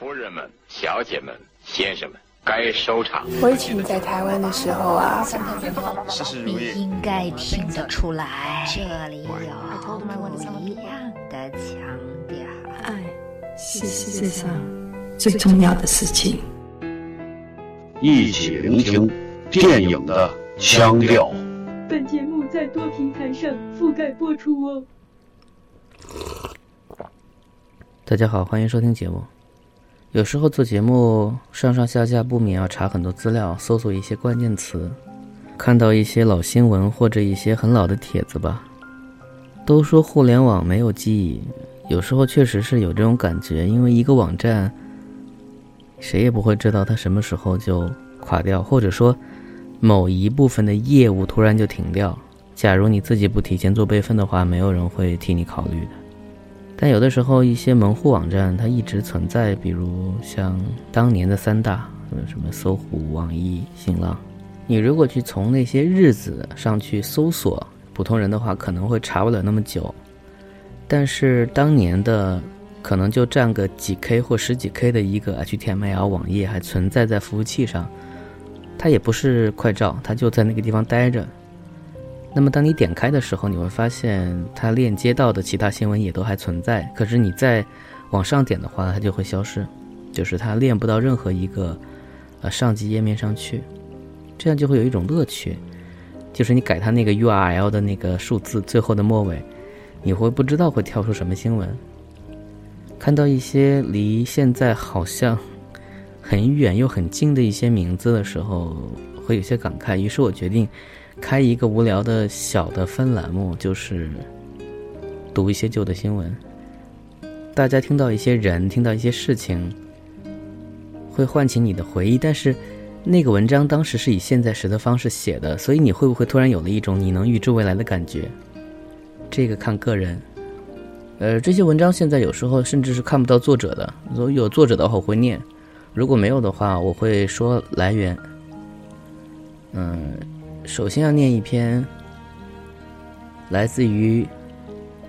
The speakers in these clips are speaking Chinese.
夫人们、小姐们、先生们，该收场。我以前在台湾的时候啊，事事如意。应该听得出来，这里有不一样的腔调。爱是世界上最重要的事情。一起聆听电影的腔调。本节目在多平台上覆盖播出哦。大家好，欢迎收听节目。有时候做节目上上下下不免要查很多资料，搜索一些关键词，看到一些老新闻或者一些很老的帖子吧。都说互联网没有记忆，有时候确实是有这种感觉，因为一个网站，谁也不会知道它什么时候就垮掉，或者说某一部分的业务突然就停掉。假如你自己不提前做备份的话，没有人会替你考虑的。但有的时候，一些门户网站它一直存在，比如像当年的三大，什么搜狐、网易、新浪。你如果去从那些日子上去搜索，普通人的话可能会查不了那么久。但是当年的可能就占个几 K 或十几 K 的一个 HTML 网页还存在在服务器上，它也不是快照，它就在那个地方待着。那么，当你点开的时候，你会发现它链接到的其他新闻也都还存在。可是你再往上点的话，它就会消失，就是它链不到任何一个呃上级页面上去。这样就会有一种乐趣，就是你改它那个 URL 的那个数字最后的末尾，你会不知道会跳出什么新闻。看到一些离现在好像很远又很近的一些名字的时候，会有些感慨。于是我决定。开一个无聊的小的分栏目，就是读一些旧的新闻。大家听到一些人，听到一些事情，会唤起你的回忆。但是，那个文章当时是以现在时的方式写的，所以你会不会突然有了一种你能预知未来的感觉？这个看个人。呃，这些文章现在有时候甚至是看不到作者的。如果有作者的话，我会念；如果没有的话，我会说来源。嗯。首先要念一篇，来自于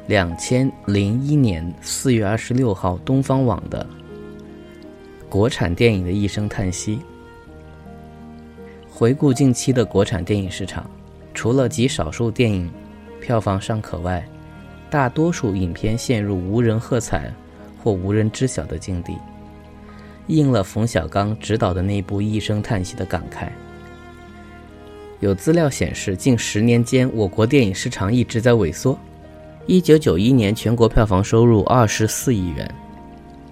两千零一年四月二十六号东方网的国产电影的一声叹息。回顾近期的国产电影市场，除了极少数电影票房尚可外，大多数影片陷入无人喝彩或无人知晓的境地，应了冯小刚执导的那部《一声叹息》的感慨。有资料显示，近十年间，我国电影市场一直在萎缩。一九九一年全国票房收入二十四亿元，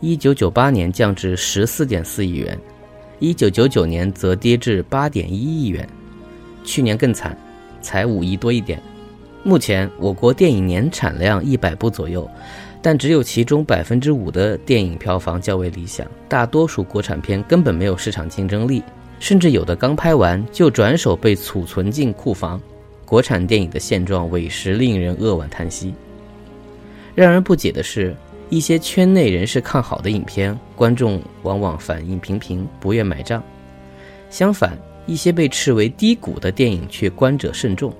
一九九八年降至十四点四亿元，一九九九年则跌至八点一亿元，去年更惨，才五亿多一点。目前，我国电影年产量一百部左右，但只有其中百分之五的电影票房较为理想，大多数国产片根本没有市场竞争力。甚至有的刚拍完就转手被储存进库房，国产电影的现状委实令人扼腕叹息。让人不解的是，一些圈内人士看好的影片，观众往往反应平平，不愿买账；相反，一些被斥为低谷的电影却观者甚众。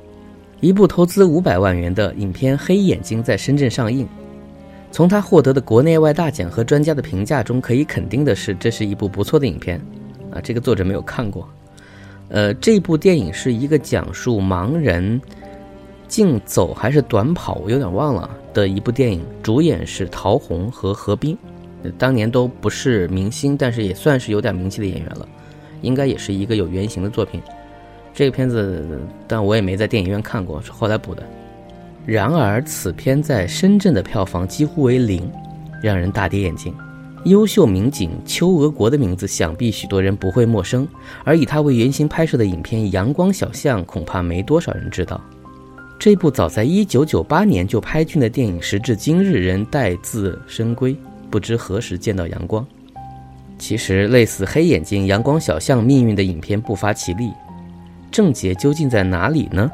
一部投资五百万元的影片《黑眼睛》在深圳上映，从他获得的国内外大奖和专家的评价中，可以肯定的是，这是一部不错的影片。啊，这个作者没有看过。呃，这部电影是一个讲述盲人竞走还是短跑，我有点忘了的一部电影。主演是陶虹和何冰，当年都不是明星，但是也算是有点名气的演员了，应该也是一个有原型的作品。这个片子，但我也没在电影院看过，是后来补的。然而，此片在深圳的票房几乎为零，让人大跌眼镜。优秀民警邱俄国的名字，想必许多人不会陌生。而以他为原型拍摄的影片《阳光小巷》，恐怕没多少人知道。这部早在1998年就拍竣的电影，时至今日仍待字深闺，不知何时见到阳光。其实，类似《黑眼睛》《阳光小巷》命运的影片不乏其例，症结究竟在哪里呢？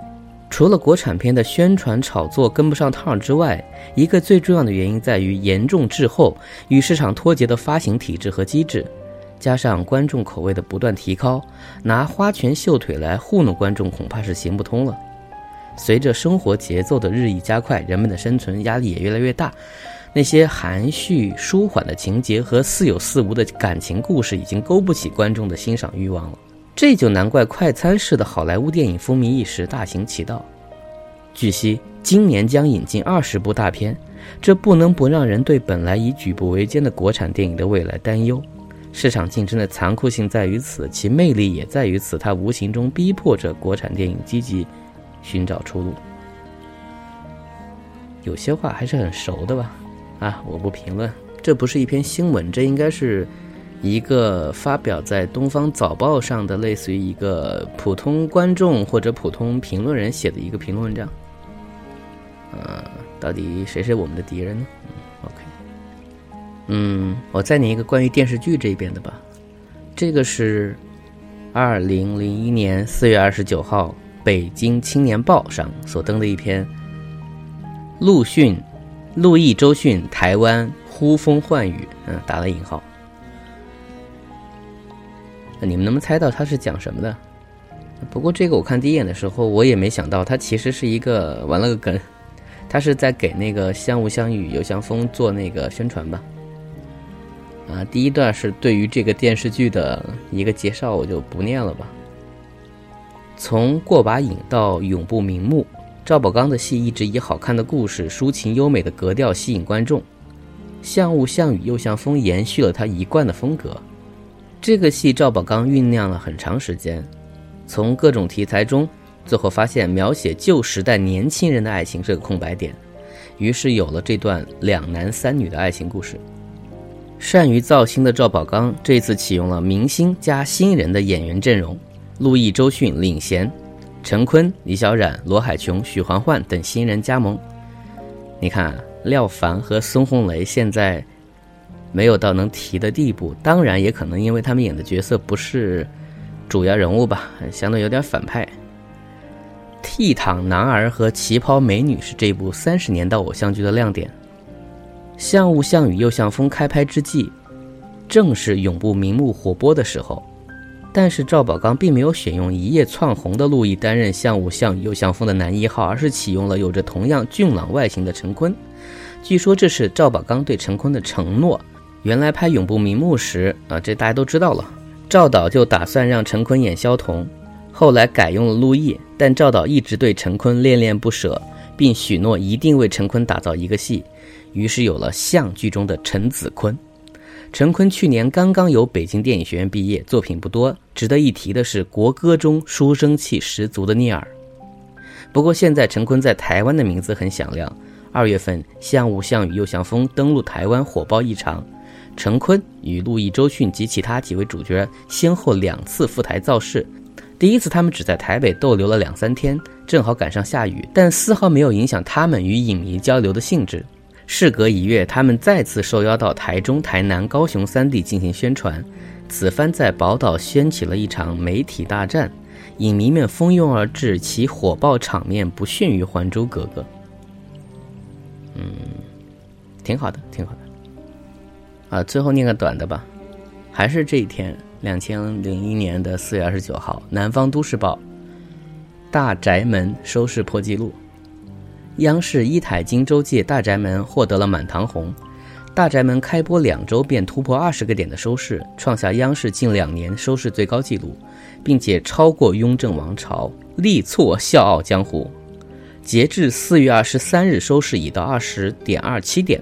除了国产片的宣传炒作跟不上趟之外，一个最重要的原因在于严重滞后、与市场脱节的发行体制和机制，加上观众口味的不断提高，拿花拳绣腿来糊弄观众恐怕是行不通了。随着生活节奏的日益加快，人们的生存压力也越来越大，那些含蓄舒缓的情节和似有似无的感情故事，已经勾不起观众的欣赏欲望了。这就难怪快餐式的好莱坞电影风靡一时，大行其道。据悉，今年将引进二十部大片，这不能不让人对本来已举步维艰的国产电影的未来担忧。市场竞争的残酷性在于此，其魅力也在于此，它无形中逼迫着国产电影积极寻找出路。有些话还是很熟的吧。啊，我不评论，这不是一篇新闻，这应该是一个发表在《东方早报》上的，类似于一个普通观众或者普通评论人写的一个评论文章。呃，到底谁是我们的敌人呢？嗯，OK，嗯，我再念一个关于电视剧这边的吧。这个是二零零一年四月二十九号《北京青年报》上所登的一篇陆逊。陆毅周迅台湾呼风唤雨，嗯，打了引号。你们能不能猜到他是讲什么的？不过这个我看第一眼的时候，我也没想到，他其实是一个玩了个梗，他是在给那个相雾相雨有相风做那个宣传吧。啊，第一段是对于这个电视剧的一个介绍，我就不念了吧。从过把瘾到永不瞑目。赵宝刚的戏一直以好看的故事、抒情优美的格调吸引观众，像雾像雨又像风，延续了他一贯的风格。这个戏赵宝刚酝酿了很长时间，从各种题材中，最后发现描写旧时代年轻人的爱情是个空白点，于是有了这段两男三女的爱情故事。善于造星的赵宝刚这次启用了明星加新人的演员阵容，陆毅、周迅领衔。陈坤、李小冉、罗海琼、许环环等新人加盟。你看，廖凡和孙红雷现在没有到能提的地步，当然也可能因为他们演的角色不是主要人物吧，相对有点反派。倜傥男儿和旗袍美女是这部三十年代偶像剧的亮点。像雾像雨又像风开拍之际，正是永不瞑目火播的时候。但是赵宝刚并没有选用一夜窜红的陆毅担任像雾像雨又像风的男一号，而是启用了有着同样俊朗外形的陈坤。据说这是赵宝刚对陈坤的承诺。原来拍《永不瞑目》时，啊，这大家都知道了，赵导就打算让陈坤演萧童，后来改用了陆毅，但赵导一直对陈坤恋恋不舍，并许诺一定为陈坤打造一个戏，于是有了《像》剧中的陈子坤。陈坤去年刚刚由北京电影学院毕业，作品不多。值得一提的是，国歌中书生气十足的聂耳。不过现在陈坤在台湾的名字很响亮。二月份，《像雾像雨又像风》登陆台湾，火爆异常。陈坤与陆毅、周迅及其他几位主角先后两次赴台造势。第一次，他们只在台北逗留了两三天，正好赶上下雨，但丝毫没有影响他们与影迷交流的兴致。事隔一月，他们再次受邀到台中、台南、高雄三地进行宣传。此番在宝岛掀起了一场媒体大战，影迷们蜂拥而至，其火爆场面不逊于《还珠格格》。嗯，挺好的，挺好的。啊，最后念个短的吧，还是这一天，两千零一年的四月二十九号，《南方都市报》大宅门收视破纪录。央视一台金周界《大宅门》获得了满堂红，《大宅门》开播两周便突破二十个点的收视，创下央视近两年收视最高纪录，并且超过《雍正王朝》，力挫《笑傲江湖》。截至四月二十三日，收视已到二十点二七点，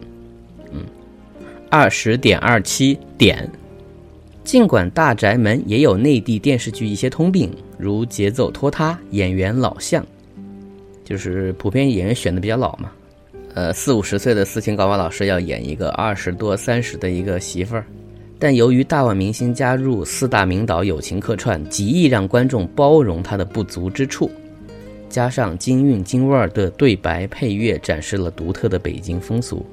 二十点二七点。尽管《大宅门》也有内地电视剧一些通病，如节奏拖沓、演员老相。就是普遍演员选的比较老嘛，呃，四五十岁的斯琴高娃老师要演一个二十多三十的一个媳妇儿，但由于大腕明星加入，四大名导友情客串，极易让观众包容他的不足之处，加上京韵京味儿的对白配乐，展示了独特的北京风俗。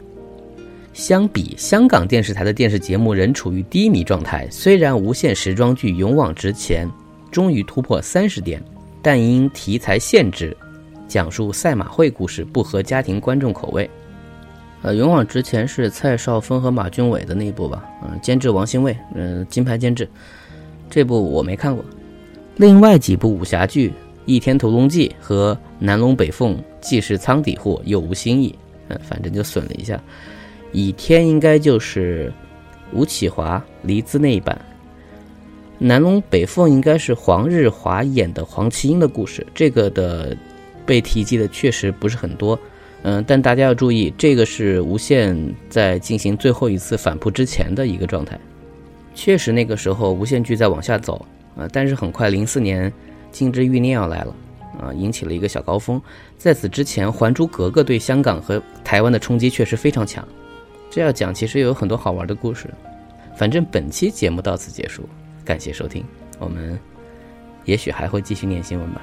相比香港电视台的电视节目仍处于低迷状态，虽然无线时装剧《勇往直前》终于突破三十点，但因题材限制。讲述赛马会故事不合家庭观众口味。呃，勇往直前是蔡少芬和马俊伟的那一部吧？嗯，监制王兴卫，嗯，金牌监制。这部我没看过。另外几部武侠剧《倚天屠龙记》和《南龙北凤》既是仓底货又无新意，嗯，反正就损了一下。倚天应该就是吴启华、黎姿那一版。南龙北凤应该是黄日华演的黄麒英的故事，这个的被提及的确实不是很多。嗯，但大家要注意，这个是无线在进行最后一次反扑之前的一个状态。确实，那个时候无线剧在往下走啊，但是很快零四年《金枝欲孽》要来了啊，引起了一个小高峰。在此之前，《还珠格格》对香港和台湾的冲击确实非常强。这要讲，其实有很多好玩的故事。反正本期节目到此结束，感谢收听，我们也许还会继续念新闻吧。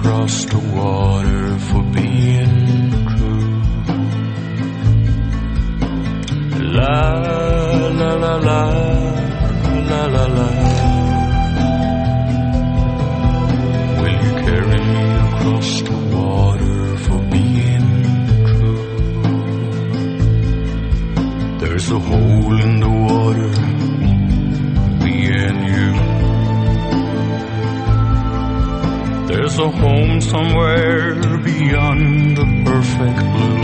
across the water for being true. La la la la la la la. Will you carry me across the water for being true? There's a hole in the water, me and you. There's a home somewhere beyond the perfect blue.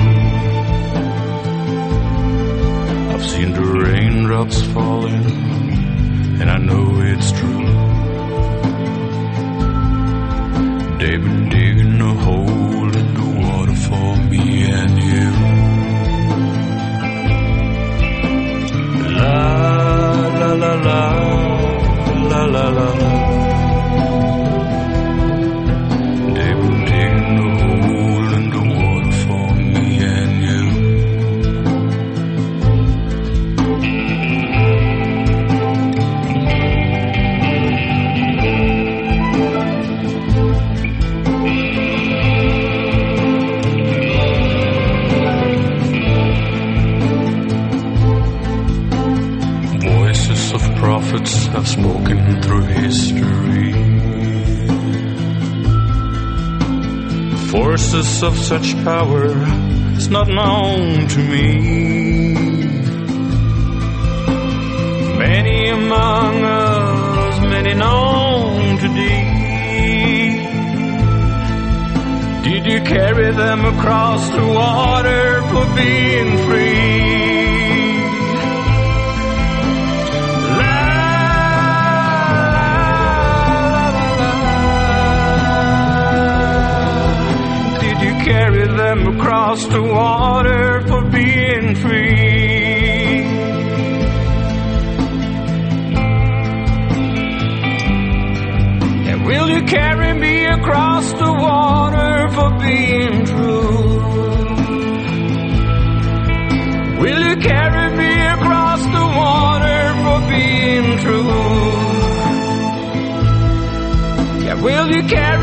I've seen the raindrops falling, and I know it's true. They've been digging a hole in the water for me and you. Love of such power is not known to me. Many among us, many known to thee. Did you carry them across the water for being free? love you carry